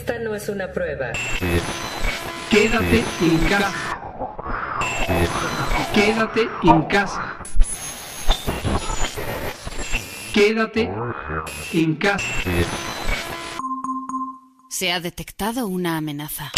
Esta no es una prueba. Quédate en casa. Quédate en casa. Quédate en casa. Se ha detectado una amenaza.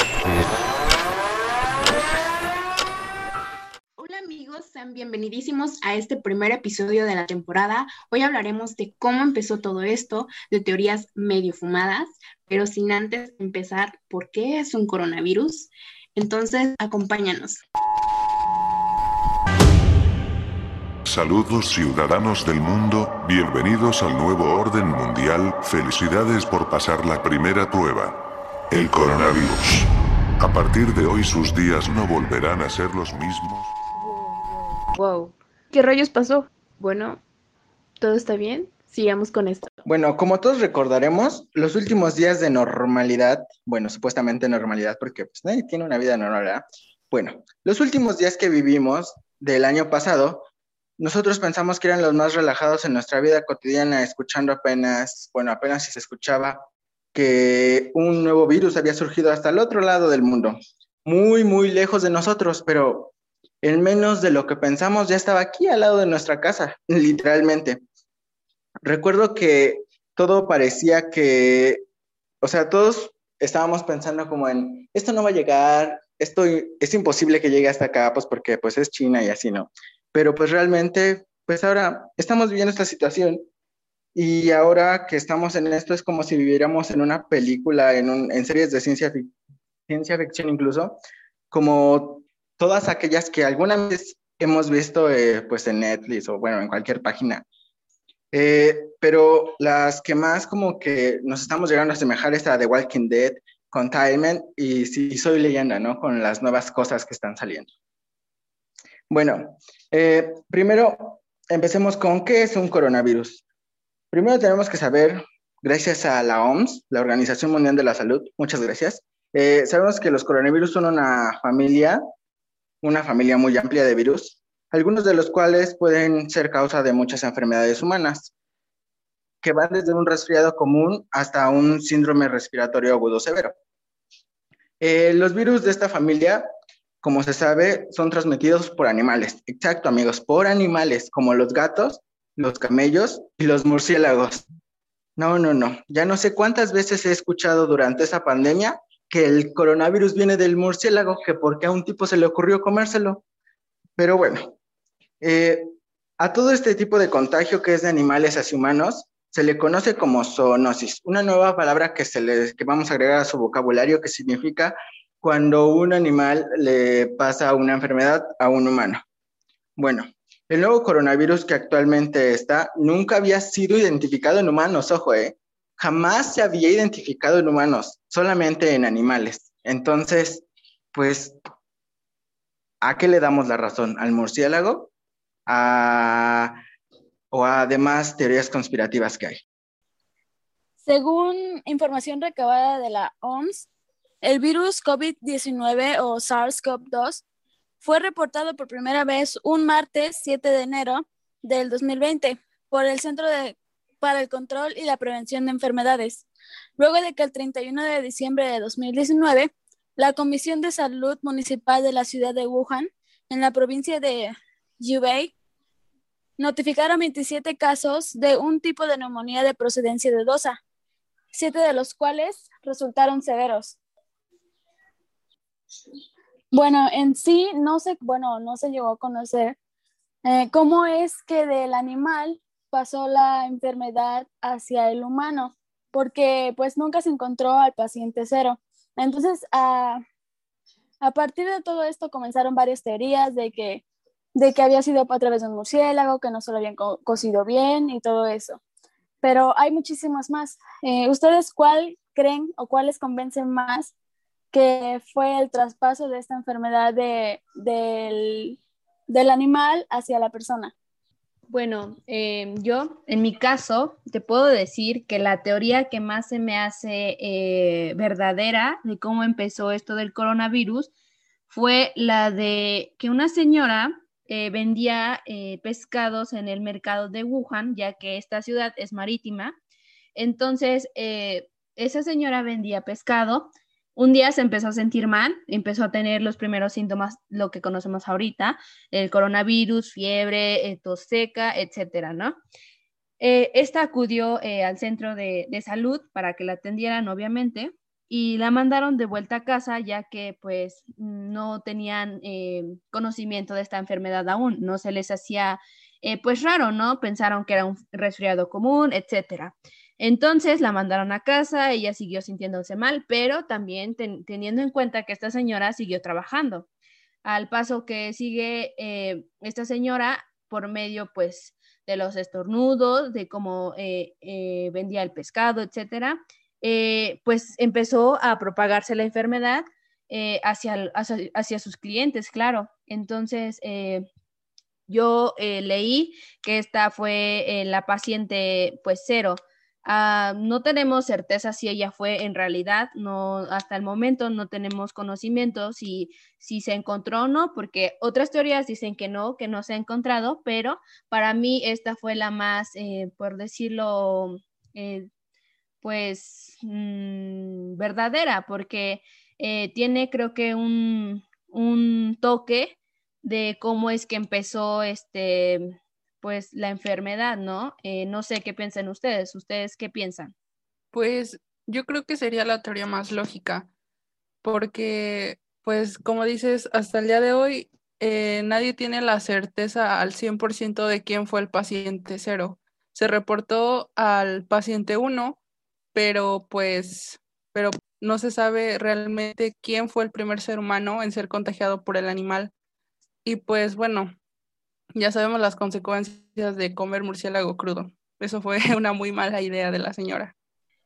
Sean bienvenidísimos a este primer episodio de la temporada. Hoy hablaremos de cómo empezó todo esto, de teorías medio fumadas, pero sin antes empezar, ¿por qué es un coronavirus? Entonces, acompáñanos. Saludos ciudadanos del mundo, bienvenidos al nuevo orden mundial, felicidades por pasar la primera prueba. El coronavirus. A partir de hoy sus días no volverán a ser los mismos. Wow, ¿qué rayos pasó? Bueno, ¿todo está bien? Sigamos con esto. Bueno, como todos recordaremos, los últimos días de normalidad, bueno, supuestamente normalidad, porque pues nadie tiene una vida normal, ¿verdad? Bueno, los últimos días que vivimos del año pasado nosotros pensamos que eran los más relajados en nuestra vida cotidiana, escuchando apenas, bueno, apenas si se escuchaba que un nuevo virus había surgido hasta el otro lado del mundo, muy, muy lejos de nosotros, pero en menos de lo que pensamos ya estaba aquí al lado de nuestra casa, literalmente. Recuerdo que todo parecía que, o sea, todos estábamos pensando como en, esto no va a llegar, esto es imposible que llegue hasta acá, pues porque pues es China y así, ¿no? pero pues realmente, pues ahora estamos viviendo esta situación y ahora que estamos en esto es como si viviéramos en una película, en, un, en series de ciencia, ciencia ficción incluso, como todas aquellas que alguna vez hemos visto eh, pues en Netflix o bueno, en cualquier página. Eh, pero las que más como que nos estamos llegando a asemejar es a The Walking Dead, con Containment y Si Soy Leyenda, ¿no? Con las nuevas cosas que están saliendo. Bueno, eh, primero empecemos con qué es un coronavirus. Primero tenemos que saber, gracias a la OMS, la Organización Mundial de la Salud, muchas gracias, eh, sabemos que los coronavirus son una familia, una familia muy amplia de virus, algunos de los cuales pueden ser causa de muchas enfermedades humanas, que van desde un resfriado común hasta un síndrome respiratorio agudo severo. Eh, los virus de esta familia como se sabe, son transmitidos por animales. Exacto, amigos, por animales, como los gatos, los camellos y los murciélagos. No, no, no. Ya no sé cuántas veces he escuchado durante esa pandemia que el coronavirus viene del murciélago, que porque a un tipo se le ocurrió comérselo. Pero bueno, eh, a todo este tipo de contagio que es de animales hacia humanos, se le conoce como zoonosis, una nueva palabra que, se le, que vamos a agregar a su vocabulario que significa cuando un animal le pasa una enfermedad a un humano. Bueno, el nuevo coronavirus que actualmente está nunca había sido identificado en humanos, ojo, ¿eh? Jamás se había identificado en humanos, solamente en animales. Entonces, pues, ¿a qué le damos la razón? ¿Al murciélago? ¿O a demás teorías conspirativas que hay? Según información recabada de la OMS, el virus COVID-19 o SARS-CoV-2 fue reportado por primera vez un martes 7 de enero del 2020 por el Centro para el Control y la Prevención de Enfermedades, luego de que el 31 de diciembre de 2019 la Comisión de Salud Municipal de la ciudad de Wuhan, en la provincia de Hubei, notificaron 27 casos de un tipo de neumonía de procedencia dudosa, siete de los cuales resultaron severos. Bueno, en sí no se, bueno, no se llegó a conocer eh, cómo es que del animal pasó la enfermedad hacia el humano, porque pues nunca se encontró al paciente cero. Entonces, a, a partir de todo esto comenzaron varias teorías de que, de que había sido a través de un murciélago, que no se lo habían cocido bien y todo eso. Pero hay muchísimas más. Eh, ¿Ustedes cuál creen o cuáles convencen más que fue el traspaso de esta enfermedad de, del, del, animal hacia la persona. Bueno, eh, yo en mi caso te puedo decir que la teoría que más se me hace eh, verdadera de cómo empezó esto del coronavirus fue la de que una señora eh, vendía pescados en el mercado de Wuhan, ya que esta ciudad es marítima. Entonces, esa señora vendía pescado. Un día se empezó a sentir mal, empezó a tener los primeros síntomas, lo que conocemos ahorita, el coronavirus, fiebre, eh, tos seca, etcétera, ¿no? Eh, esta acudió eh, al centro de, de, salud para que la atendieran, obviamente, y la mandaron de vuelta a casa ya que pues no tenían conocimiento de esta enfermedad aún, no se les hacía pues raro, ¿no? Pensaron que era un resfriado común, etcétera. Entonces la mandaron a casa, ella siguió sintiéndose mal, pero también teniendo en cuenta que esta señora siguió trabajando. Al paso que sigue eh, esta señora por medio pues de los estornudos, de cómo eh, eh, vendía el pescado, etcétera, pues empezó a propagarse la enfermedad hacia, hacia, sus clientes, claro. Entonces, yo leí que esta fue la paciente pues cero Ah, no tenemos certeza si ella fue en realidad, no, hasta el momento no tenemos conocimiento si, si se encontró o no, porque otras teorías dicen que no, que no se ha encontrado, pero para mí esta fue la más, eh, por decirlo, eh, pues mm, verdadera, porque eh, tiene creo que un, un toque de cómo es que empezó este pues la enfermedad, ¿no? Eh, no sé qué piensan ustedes. ¿Ustedes qué piensan? Pues yo creo que sería la teoría más lógica, porque, pues como dices, hasta el día de hoy eh, nadie tiene la certeza al 100% de quién fue el paciente cero. Se reportó al paciente uno, pero pues, pero no se sabe realmente quién fue el primer ser humano en ser contagiado por el animal. Y pues bueno, ya sabemos las consecuencias de comer murciélago crudo. Eso fue una muy mala idea de la señora.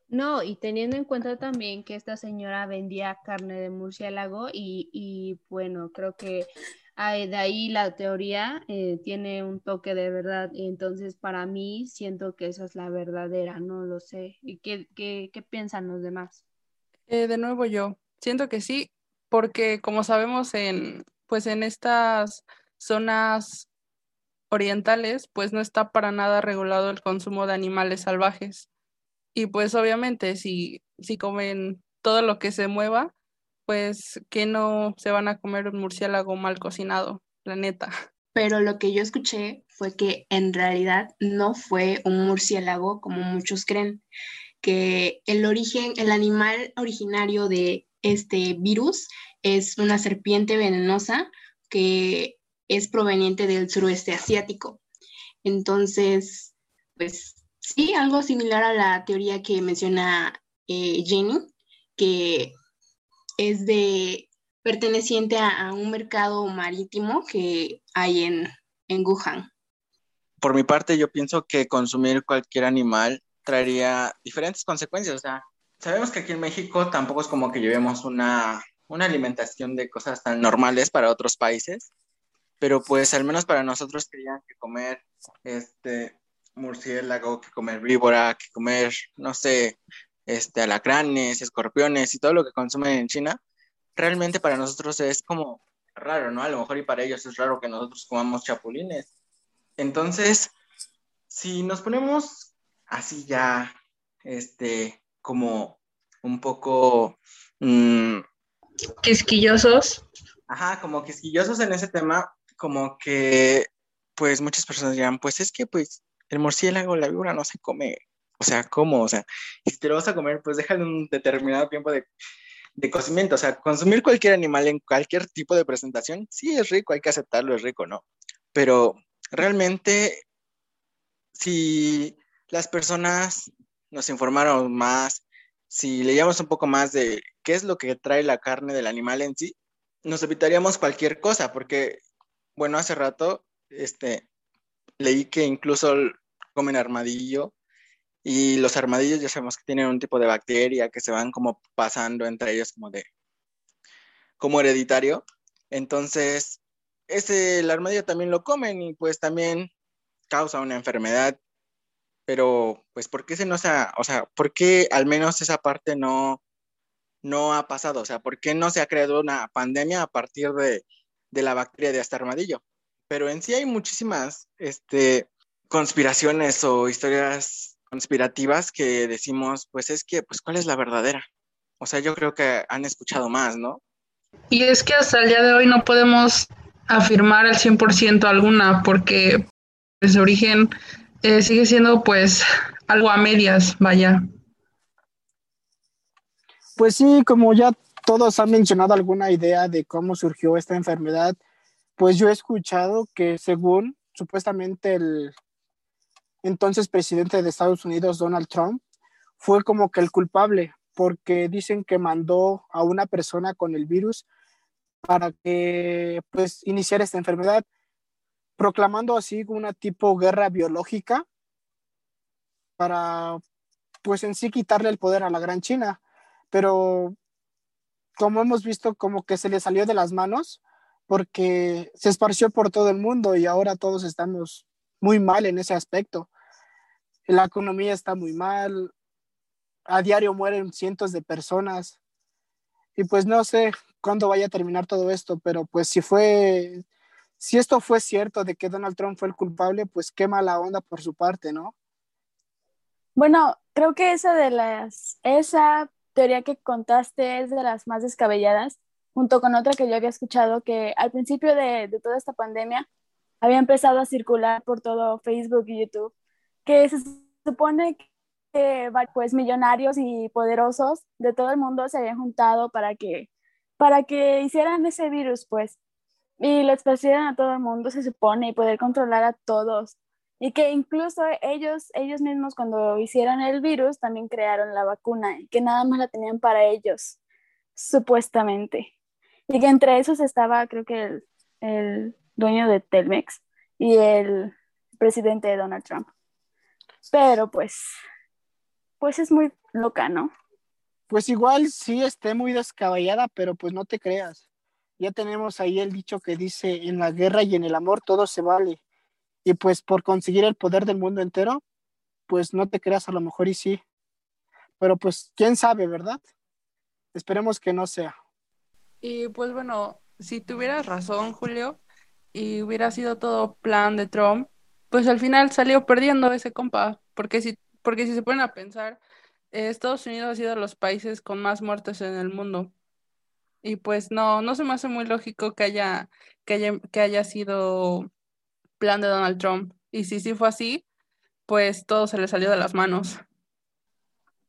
No, y teniendo en cuenta también que esta señora vendía carne de murciélago y, bueno, creo que de ahí la teoría eh, tiene un toque de verdad. Entonces, para mí, siento que esa es la verdadera, no lo sé. ¿Y qué, qué, qué piensan los demás? Eh, de nuevo yo, siento que sí, porque como sabemos en, pues en estas zonas orientales, pues no está para nada regulado el consumo de animales salvajes. Y pues obviamente si, si comen todo lo que se mueva, pues que no se van a comer un murciélago mal cocinado, la neta. Pero lo que yo escuché fue que en realidad no fue un murciélago como muchos creen, que el origen, el animal originario de este virus es una serpiente venenosa que es proveniente del suroeste asiático. Entonces, pues sí, algo similar a la teoría que menciona eh, Jenny, que es de perteneciente a, un mercado marítimo que hay en, en Wuhan. Por mi parte, yo pienso que consumir cualquier animal traería diferentes consecuencias. O sea, sabemos que aquí en México tampoco es como que llevemos una, una alimentación de cosas tan normales para otros países pero pues al menos para nosotros querían que comer este murciélago, que comer víbora, que comer, no sé, este, alacranes, escorpiones y todo lo que consumen en China, realmente para nosotros es como raro, ¿no? A lo mejor y para ellos es raro que nosotros comamos chapulines. Entonces, si nos ponemos así ya, este, como un poco... Mmm, quisquillosos. Ajá, como quisquillosos en ese tema, como que, pues muchas personas dirán, pues es que pues el murciélago, la víbora no se come. O sea, ¿cómo? O sea, si te lo vas a comer, pues déjale un determinado tiempo de, de cocimiento. O sea, consumir cualquier animal en cualquier tipo de presentación, sí es rico, hay que aceptarlo, es rico, ¿no? Pero realmente, si las personas nos informaron más, si leíamos un poco más de qué es lo que trae la carne del animal en sí, nos evitaríamos cualquier cosa, porque bueno, hace rato este, leí que incluso comen armadillo y los armadillos ya sabemos que tienen un tipo de bacteria que se van como pasando entre ellos como de como hereditario. Entonces, ese el armadillo también lo comen y pues también causa una enfermedad. Pero pues ¿por qué se no se o sea, por qué al menos esa parte no no ha pasado? O sea, ¿por qué no se ha creado una pandemia a partir de de la bacteria de hasta armadillo. Pero en sí hay muchísimas este, conspiraciones o historias conspirativas que decimos, pues es que, pues, ¿cuál es la verdadera? O sea, yo creo que han escuchado más, ¿no? Y es que hasta el día de hoy no podemos afirmar al 100% alguna porque su origen eh, sigue siendo pues algo a medias, vaya. Pues sí, como ya todos han mencionado alguna idea de cómo surgió esta enfermedad, pues yo he escuchado que según supuestamente el entonces presidente de Estados Unidos, Donald Trump, fue como que el culpable, porque dicen que mandó a una persona con el virus para que pues iniciara esta enfermedad, proclamando así una tipo guerra biológica para pues en sí quitarle el poder a la Gran China, pero como hemos visto como que se le salió de las manos porque se esparció por todo el mundo y ahora todos estamos muy mal en ese aspecto. La economía está muy mal, a diario mueren cientos de personas y pues no sé cuándo vaya a terminar todo esto, pero pues si fue, si esto fue cierto de que Donald Trump fue el culpable, pues qué mala onda por su parte, ¿no? Bueno, creo que esa de las, esa teoría que contaste es de las más descabelladas, junto con otra que yo había escuchado que al principio de, de toda esta pandemia había empezado a circular por todo Facebook y YouTube, que se supone que pues millonarios y poderosos de todo el mundo se habían juntado para que para que hicieran ese virus pues y lo esparcieran a todo el mundo se supone y poder controlar a todos y que incluso ellos, ellos mismos cuando hicieron el virus también crearon la vacuna que nada más la tenían para ellos, supuestamente. Y que entre esos estaba, creo que el, el dueño de Telmex y el presidente de Donald Trump. Pero pues, pues es muy loca, ¿no? Pues igual sí esté muy descabellada, pero pues no te creas. Ya tenemos ahí el dicho que dice, en la guerra y en el amor todo se vale y pues por conseguir el poder del mundo entero, pues no te creas a lo mejor y sí. Pero pues quién sabe, ¿verdad? Esperemos que no sea. Y pues bueno, si tuvieras razón, Julio, y hubiera sido todo plan de Trump, pues al final salió perdiendo ese compa, porque si, porque si se ponen a pensar, eh, Estados Unidos ha sido los países con más muertes en el mundo. Y pues no, no se me hace muy lógico que haya, que haya, que haya sido plan de Donald Trump. Y si sí fue así, pues todo se le salió de las manos.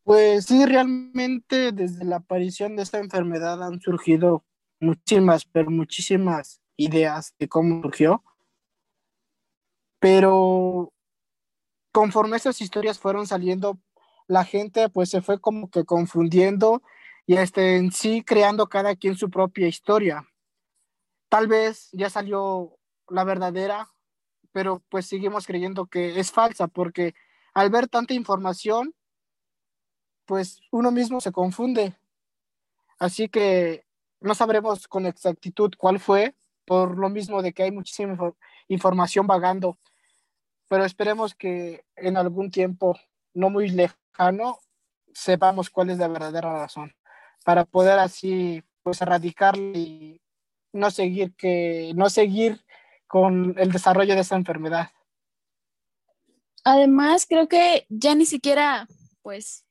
Pues sí, realmente desde la aparición de esta enfermedad han surgido muchísimas, pero muchísimas ideas de cómo surgió. Pero conforme estas historias fueron saliendo, la gente pues se fue como que confundiendo y este, en sí creando cada quien su propia historia. Tal vez ya salió la verdadera pero pues seguimos creyendo que es falsa porque al ver tanta información, pues uno mismo se confunde. Así que no sabremos con exactitud cuál fue, por lo mismo de que hay muchísima información vagando, pero esperemos que en algún tiempo no muy lejano sepamos cuál es la verdadera razón para poder así pues erradicarla y no seguir que no seguir con el desarrollo de esa enfermedad. Además, creo que ya ni siquiera, pues,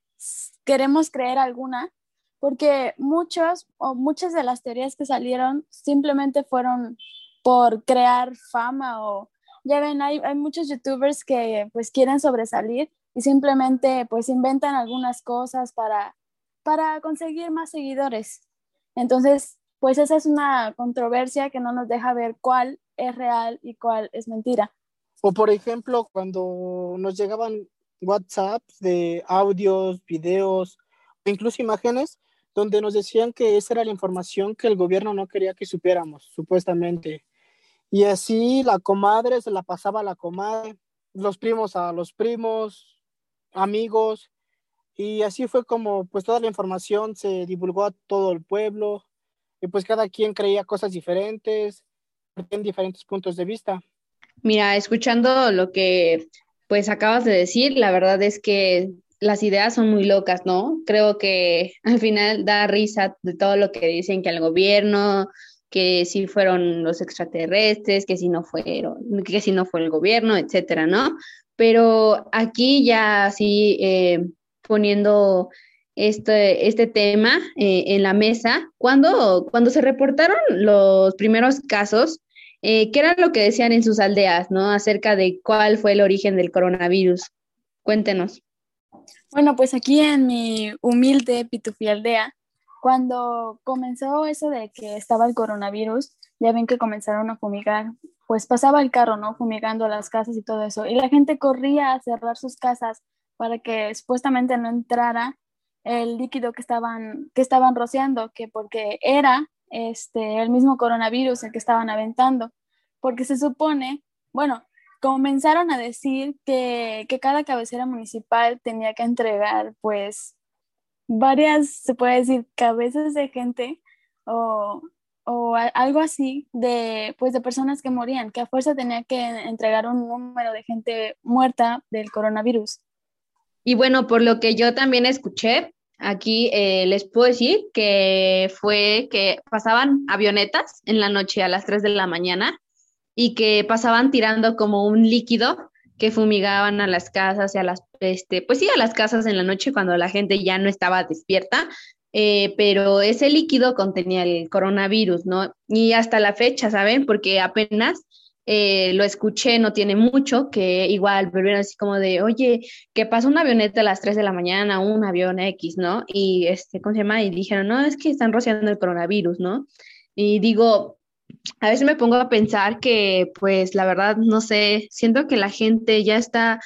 queremos creer alguna, porque muchos o muchas de las teorías que salieron simplemente fueron por crear fama o, ya ven, hay, hay muchos youtubers que pues quieren sobresalir y simplemente pues inventan algunas cosas para, para conseguir más seguidores. Entonces, pues esa es una controversia que no nos deja ver cuál es real y cuál es mentira. O por ejemplo, cuando nos llegaban WhatsApp de audios, videos, incluso imágenes, donde nos decían que esa era la información que el gobierno no quería que supiéramos, supuestamente. Y así la comadre se la pasaba a la comadre, los primos a los primos, amigos, y así fue como pues toda la información se divulgó a todo el pueblo, y pues cada quien creía cosas diferentes, en diferentes puntos de vista. Mira, escuchando lo que pues acabas de decir, la verdad es que las ideas son muy locas, ¿no? Creo que al final da risa de todo lo que dicen que el gobierno, que si fueron los extraterrestres, que si no fueron, que si no fue el gobierno, etcétera, ¿no? pero aquí ya así eh, poniendo este, este tema eh, en la mesa, cuando, cuando se reportaron los primeros casos, eh, ¿qué era lo que decían en sus aldeas, ¿no? Acerca de cuál fue el origen del coronavirus. Cuéntenos. Bueno, pues aquí en mi humilde Pitufi aldea, cuando comenzó eso de que estaba el coronavirus, ya ven que comenzaron a fumigar, pues pasaba el carro, ¿no? Fumigando las casas y todo eso. Y la gente corría a cerrar sus casas para que supuestamente no entrara el líquido que estaban, que estaban rociando, que porque era este, el mismo coronavirus el que estaban aventando. Porque se supone, bueno, comenzaron a decir que, que cada cabecera municipal tenía que entregar, pues, varias, se puede decir, cabezas de gente o, o algo así de, pues, de personas que morían, que a fuerza tenía que entregar un número de gente muerta del coronavirus. Y bueno, por lo que yo también escuché, aquí eh, les puedo decir que fue que pasaban avionetas en la noche a las 3 de la mañana y que pasaban tirando como un líquido que fumigaban a las casas y a las, este, pues sí, a las casas en la noche cuando la gente ya no estaba despierta, eh, pero ese líquido contenía el coronavirus, ¿no? Y hasta la fecha, ¿saben? Porque apenas eh, lo escuché, no tiene mucho, que igual volvieron así como de, oye, que pasó una avioneta a las 3 de la mañana, un avión X, ¿no? Y, este, ¿cómo se llama? Y dijeron, no, es que están rociando el coronavirus, ¿no? Y digo, a veces me pongo a pensar que, pues, la verdad, no sé, siento que la gente ya está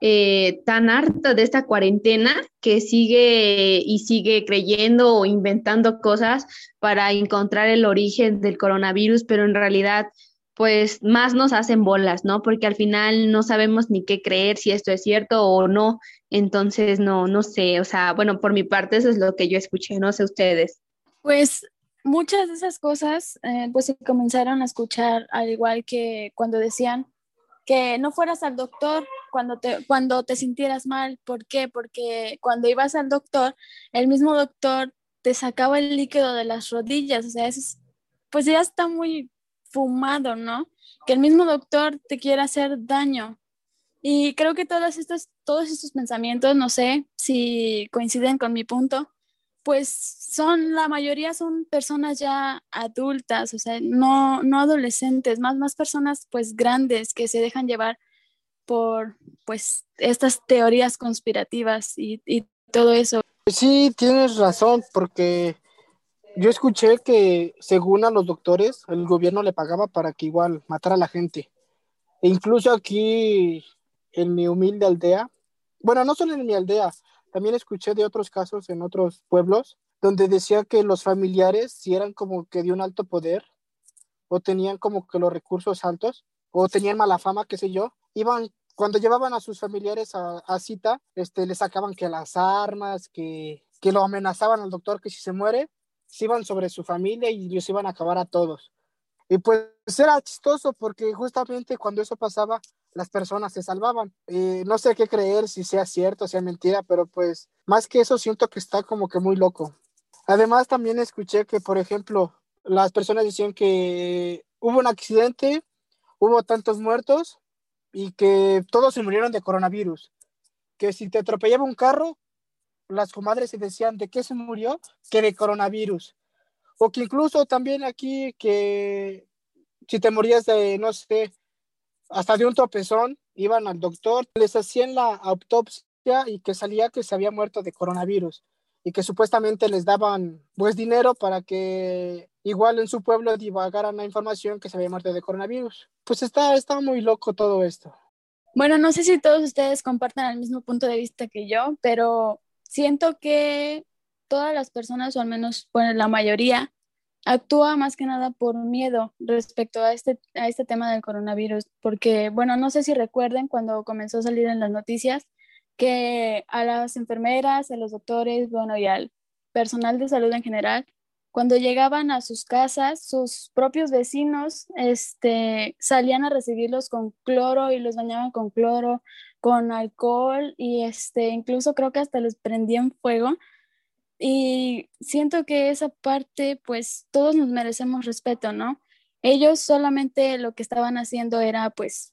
eh, tan harta de esta cuarentena que sigue y sigue creyendo o inventando cosas para encontrar el origen del coronavirus, pero en realidad, pues, más nos hacen bolas, ¿no? Porque al final no sabemos ni qué creer, si esto es cierto o no. Entonces, no, no sé, o sea, bueno, por mi parte eso es lo que yo escuché, no sé ustedes. Pues muchas de esas cosas eh, pues se comenzaron a escuchar al igual que cuando decían que no fueras al doctor cuando te, cuando te sintieras mal. ¿Por qué? Porque cuando ibas al doctor, el mismo doctor te sacaba el líquido de las rodillas. O sea, es, pues ya está muy fumado, ¿no? Que el mismo doctor te quiera hacer daño. Y creo que todas estas, todos estos pensamientos, no sé si coinciden con mi punto, pues son, la mayoría son personas ya adultas, o sea, no, no adolescentes, más, más personas pues grandes que se dejan llevar por pues estas teorías conspirativas y, y todo eso. Sí, tienes razón, porque yo escuché que según a los doctores, el gobierno le pagaba para que igual matara a la gente. E incluso aquí en mi humilde aldea, bueno, no solo en mi aldea, también escuché de otros casos en otros pueblos donde decía que los familiares, si eran como que de un alto poder o tenían como que los recursos altos o tenían mala fama, qué sé yo, iban cuando llevaban a sus familiares a, cita, este, le sacaban que las armas, que, que lo amenazaban al doctor que si se muere, se iban sobre su familia y los iban a acabar a todos. Y pues era chistoso porque justamente cuando eso pasaba, las personas se salvaban. Eh, no sé qué creer, si sea cierto, sea mentira, pero pues más que eso siento que está como que muy loco. Además también escuché que, por ejemplo, las personas decían que hubo un accidente, hubo tantos muertos y que todos se murieron de coronavirus. Que si te atropellaba un carro, las comadres se decían de qué se murió, que de coronavirus. O que incluso también aquí que si te morías de, no sé, hasta de un tropezón, iban al doctor, les hacían la autopsia y que salía que se había muerto de coronavirus y que supuestamente les daban pues dinero para que igual en su pueblo divagaran la información que se había muerto de coronavirus. Pues está, está muy loco todo esto. Bueno, no sé si todos ustedes compartan el mismo punto de vista que yo, pero siento que todas las personas, o al menos bueno, la mayoría, actúa más que nada por miedo respecto a este, a este tema del coronavirus, porque, bueno, no sé si recuerden cuando comenzó a salir en las noticias que a las enfermeras, a los doctores, bueno, y al personal de salud en general, cuando llegaban a sus casas, sus propios vecinos este, salían a recibirlos con cloro y los bañaban con cloro, con alcohol y este, incluso creo que hasta les prendían fuego y siento que esa parte, pues todos nos merecemos respeto, ¿no? Ellos solamente lo que estaban haciendo era, pues,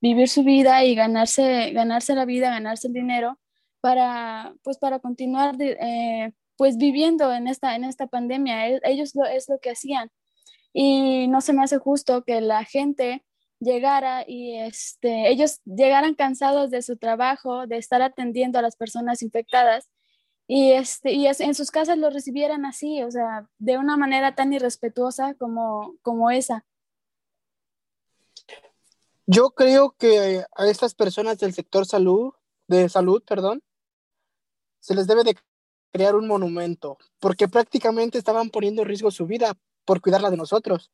vivir su vida y ganarse, ganarse la vida, ganarse el dinero para, pues, para continuar eh, pues, viviendo en esta, en esta pandemia. E, ellos lo, es lo que hacían. Y no se me hace justo que la gente llegara y este, ellos llegaran cansados de su trabajo, de estar atendiendo a las personas infectadas y, este, y en sus casas lo recibieran así, o sea, de una manera tan irrespetuosa como, como esa. Yo creo que a estas personas del sector salud, de salud, perdón, se les debe de crear un monumento, porque prácticamente estaban poniendo en riesgo su vida por cuidarla de nosotros.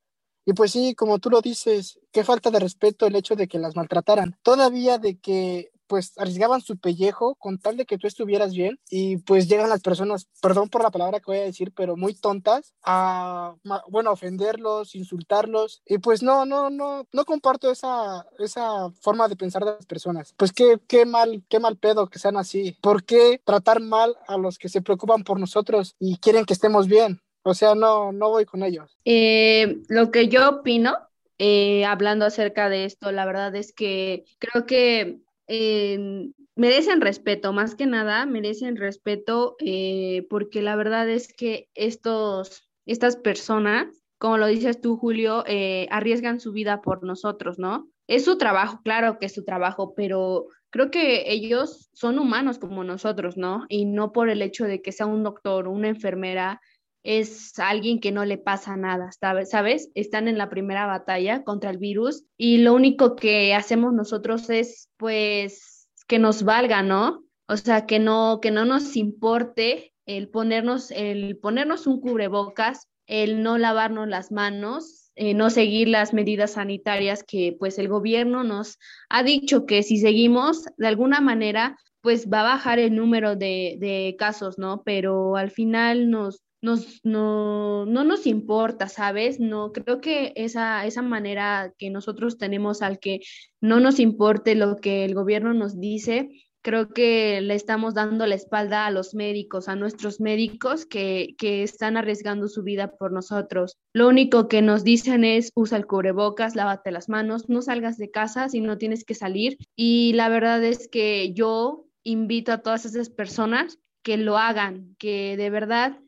Y pues sí, como tú lo dices, qué falta de respeto el hecho de que las maltrataran. Todavía de que pues arriesgaban su pellejo con tal de que tú estuvieras bien y pues llegan las personas, perdón por la palabra que voy a decir, pero muy tontas a, bueno, ofenderlos, insultarlos y pues no, no, no, no comparto esa, esa forma de pensar de las personas. Pues qué, qué mal, qué mal pedo que sean así. ¿Por qué tratar mal a los que se preocupan por nosotros y quieren que estemos bien? O sea, no, no voy con ellos. Eh, lo que yo opino, eh, hablando acerca de esto, la verdad es que creo que merecen respeto, más que nada, merecen respeto eh, porque la verdad es que estos, estas personas, como lo dices tú, Julio, eh, arriesgan su vida por nosotros, ¿no? Es su trabajo, claro que es su trabajo, pero creo que ellos son humanos como nosotros, ¿no? Y no por el hecho de que sea un doctor una enfermera, es alguien que no le pasa nada, ¿sabes? Están en la primera batalla contra el virus y lo único que hacemos nosotros es pues que nos valga, ¿no? O sea, que no que no nos importe el ponernos el ponernos un cubrebocas, el no lavarnos las manos, eh, no seguir las medidas sanitarias que pues el gobierno nos ha dicho que si seguimos de alguna manera pues va a bajar el número de, de casos, ¿no? Pero al final nos, nos, no, no nos importa, ¿sabes? No, creo que esa, esa manera que nosotros tenemos al que no nos importe lo que el gobierno nos dice, creo que le estamos dando la espalda a los médicos, a nuestros médicos que, que, están arriesgando su vida por nosotros. Lo único que nos dicen es usa el cubrebocas, lávate las manos, no salgas de casa si no tienes que salir. Y la verdad es que yo invito a todas esas personas que lo hagan, que de verdad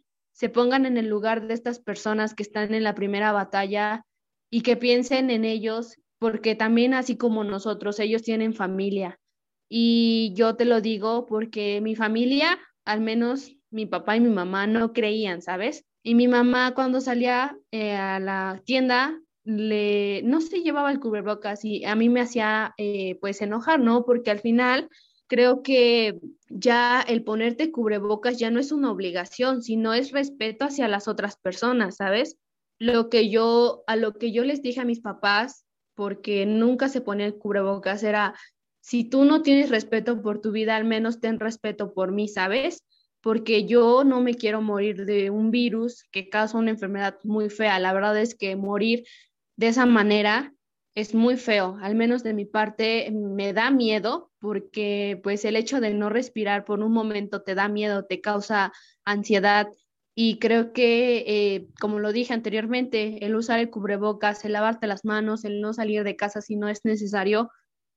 se pongan en el lugar de estas personas que están en la primera batalla y que piensen en ellos, porque también así como nosotros, ellos tienen familia. Y yo te lo digo porque mi familia, al menos mi papá y mi mamá, no creían, ¿sabes? Y mi mamá cuando salía eh, a la tienda, le, no se llevaba el cubrebocas y a mí me hacía eh, pues enojar, ¿no? Porque al final creo que ya el ponerte cubrebocas ya no es una obligación, sino es respeto hacia las otras personas, ¿sabes? Lo que yo, a lo que yo les dije a mis papás, porque nunca se ponía el cubrebocas, era, si tú no tienes respeto por tu vida, al menos ten respeto por mí, ¿sabes? Porque yo no me quiero morir de un virus que causa una enfermedad muy fea. La verdad es que morir de esa manera es muy feo, al menos de mi parte me da miedo porque pues el hecho de no respirar por un momento te da miedo, te causa ansiedad y creo que, eh, como lo dije anteriormente, el usar el cubrebocas, el lavarte las manos, el no salir de casa si no es necesario,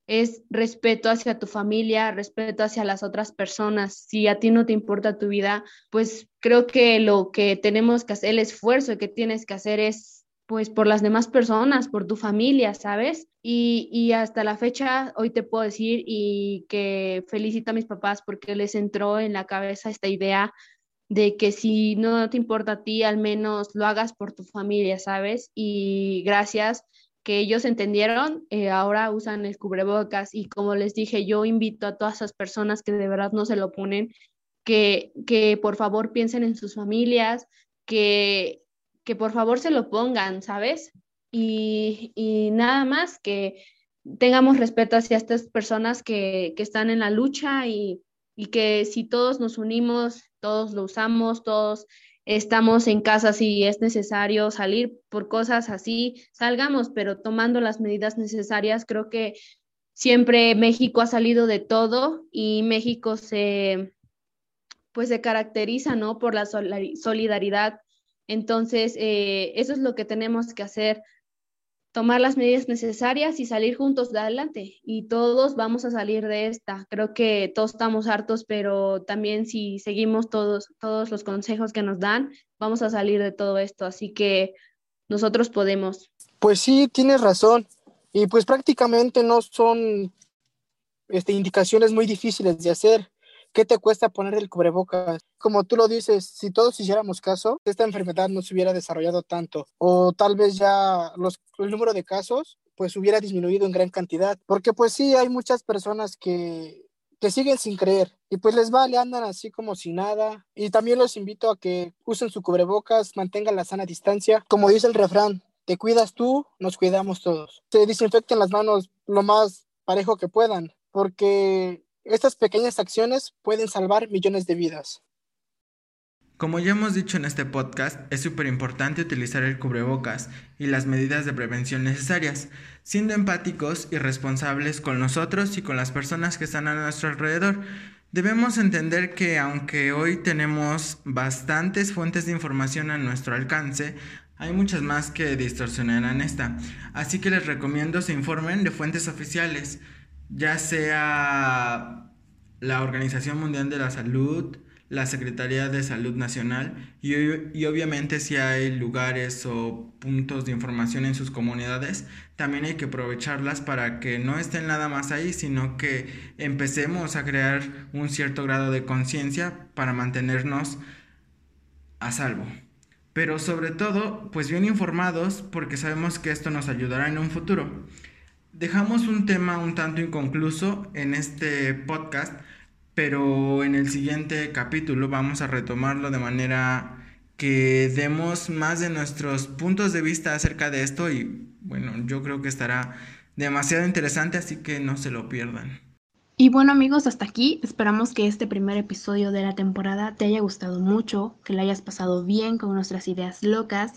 es respeto hacia tu familia, respeto hacia las otras personas. Si a ti no te importa tu vida, pues creo que lo que tenemos que hacer, el esfuerzo que tienes que hacer es pues por las demás personas, por tu familia, ¿sabes? Y, hasta la fecha, hoy te puedo decir y que felicito a mis papás porque les entró en la cabeza esta idea de que si no te importa a ti, al menos lo hagas por tu familia, ¿sabes? Y gracias que ellos entendieron, eh, ahora usan el cubrebocas y como les dije, yo invito a todas esas personas que de verdad no se lo ponen, que, que por favor piensen en sus familias, que que por favor se lo pongan, ¿sabes? Y, nada más que tengamos respeto hacia estas personas que, están en la lucha y, que si todos nos unimos, todos lo usamos, todos estamos en casa si es necesario salir por cosas así, salgamos, pero tomando las medidas necesarias, creo que siempre México ha salido de todo y México se pues se caracteriza, ¿no? Por la solidaridad entonces, eh, eso es lo que tenemos que hacer tomar las medidas necesarias y salir juntos de adelante. Y todos vamos a salir de esta. Creo que todos estamos hartos, pero también si seguimos todos, todos los consejos que nos dan, vamos a salir de todo esto. Así que nosotros podemos. Pues sí, tienes razón. Y pues prácticamente no son este, indicaciones muy difíciles de hacer. ¿Qué te cuesta poner el cubrebocas? Como tú lo dices, si todos hiciéramos caso, esta enfermedad no se hubiera desarrollado tanto o tal vez ya los, el número de casos pues hubiera disminuido en gran cantidad, porque pues sí hay muchas personas que, que siguen sin creer y pues les vale, andan así como si nada y también los invito a que usen su cubrebocas, mantengan la sana distancia, como dice el refrán, te cuidas tú, nos cuidamos todos. Se desinfecten las manos lo más parejo que puedan, porque estas pequeñas acciones pueden salvar millones de vidas. Como ya hemos dicho en este podcast, es súper importante utilizar el cubrebocas y las medidas de prevención necesarias, siendo empáticos y responsables con nosotros y con las personas que están a nuestro alrededor. Debemos entender que aunque hoy tenemos bastantes fuentes de información a nuestro alcance, hay muchas más que distorsionarán esta, así que les recomiendo se informen de fuentes oficiales, ya sea la Organización Mundial de la Salud, la Secretaría de Salud Nacional y, y, obviamente si hay lugares o puntos de información en sus comunidades, también hay que aprovecharlas para que no estén nada más ahí, sino que empecemos a crear un cierto grado de conciencia para mantenernos a salvo. Pero sobre todo, pues bien informados porque sabemos que esto nos ayudará en un futuro. Dejamos un tema un tanto inconcluso en este podcast, pero en el siguiente capítulo vamos a retomarlo de manera que demos más de nuestros puntos de vista acerca de esto y bueno, yo creo que estará demasiado interesante, así que no se lo pierdan. Y bueno amigos, hasta aquí. Esperamos que este primer episodio de la temporada te haya gustado mucho, que lo hayas pasado bien con nuestras ideas locas,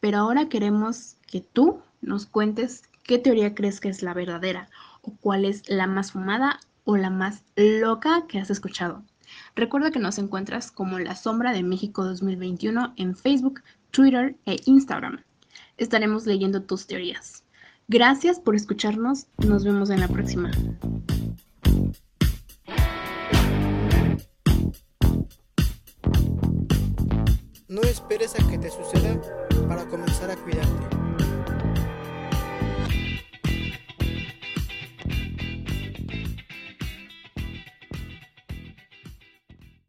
pero ahora queremos que tú nos cuentes ¿Qué teoría crees que es la verdadera? ¿O cuál es la más fumada o la más loca que has escuchado? Recuerda que nos encuentras como La Sombra de México 2021 en Facebook, Twitter e Instagram. Estaremos leyendo tus teorías. Gracias por escucharnos. Nos vemos en la próxima. No esperes a que te suceda para comenzar a cuidarte.